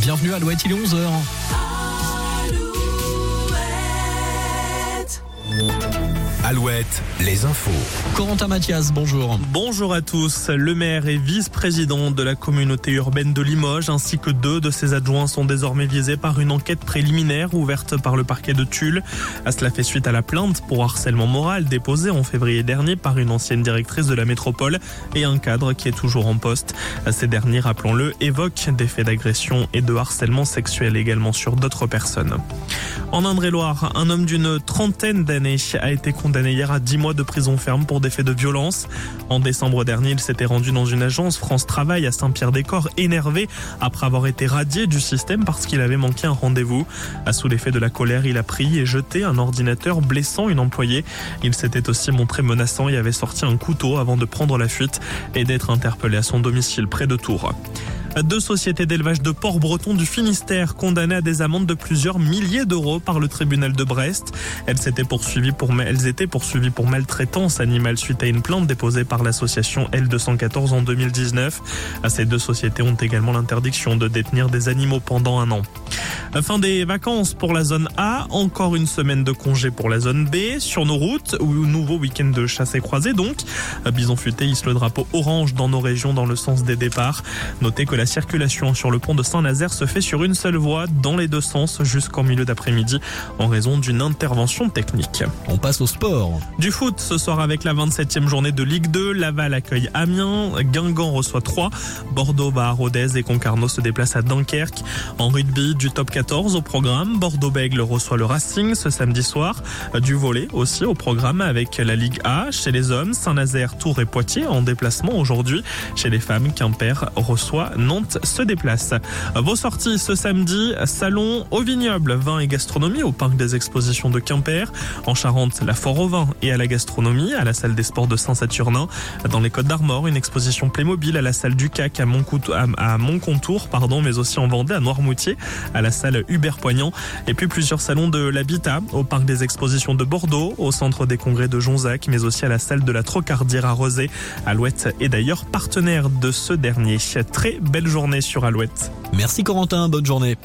Bienvenue à Alouette, il est 11h. Alouette, les infos. Corentin Mathias, bonjour. Bonjour à tous. Le maire et vice-président de la communauté urbaine de Limoges ainsi que deux de ses adjoints sont désormais visés par une enquête préliminaire ouverte par le parquet de Tulle. À cela fait suite à la plainte pour harcèlement moral déposée en février dernier par une ancienne directrice de la métropole et un cadre qui est toujours en poste. Ces derniers, rappelons-le, évoquent des faits d'agression et de harcèlement sexuel également sur d'autres personnes. En Indre-et-Loire, un homme d'une trentaine d'années a été condamné hier à 10 mois de prison ferme pour des faits de violence. En décembre dernier, il s'était rendu dans une agence France Travail à Saint-Pierre-des-Corps énervé après avoir été radié du système parce qu'il avait manqué un rendez-vous. À sous l'effet de la colère, il a pris et jeté un ordinateur blessant une employée. Il s'était aussi montré menaçant et avait sorti un couteau avant de prendre la fuite et d'être interpellé à son domicile près de Tours. Deux sociétés d'élevage de porc breton du Finistère condamnées à des amendes de plusieurs milliers d'euros par le tribunal de Brest. Elles, étaient poursuivies pour maltraitance animale suite à une plainte déposée par l'association L214 en 2019. Ces deux sociétés ont également l'interdiction de détenir des animaux pendant un an. Fin des vacances pour la zone A, encore une semaine de congé pour la zone B. Sur nos routes, ou nouveau week-end de chasse et croisée donc. Bison futé hisse le drapeau orange dans nos régions dans le sens des départs. Notez la circulation sur le pont de Saint-Nazaire se fait sur une seule voie dans les deux sens jusqu'en milieu d'après-midi en raison d'une intervention technique. On passe au sport. Du foot ce soir avec la 27e journée de Ligue 2. Laval accueille Amiens, Guingamp reçoit 3, Bordeaux bat à Rodez et Concarneau se déplace à Dunkerque. En rugby, du top 14 au programme, Bordeaux-Bègle reçoit le Racing ce samedi soir. Du volet aussi au programme avec la Ligue A chez les hommes, Saint-Nazaire, Tours et Poitiers en déplacement aujourd'hui. Chez les femmes, Quimper reçoit Nantes se déplace. Vos sorties ce samedi, salon au vignoble, vin et gastronomie au parc des expositions de Quimper. En Charente, la Fort au vin et à la gastronomie à la salle des sports de Saint-Saturnin. Dans les Côtes d'Armor, une exposition Playmobil à la salle du CAC à, Montcontour, pardon, mais aussi en Vendée à Noirmoutier à la salle Hubert Poignant. Et puis plusieurs salons de l'habitat au parc des expositions de Bordeaux, au centre des congrès de Jonzac, mais aussi à la salle de la Trocardière à Rosé. Alouette est d'ailleurs partenaire de ce dernier. Très journée sur Alouette. Merci Corentin, bonne journée.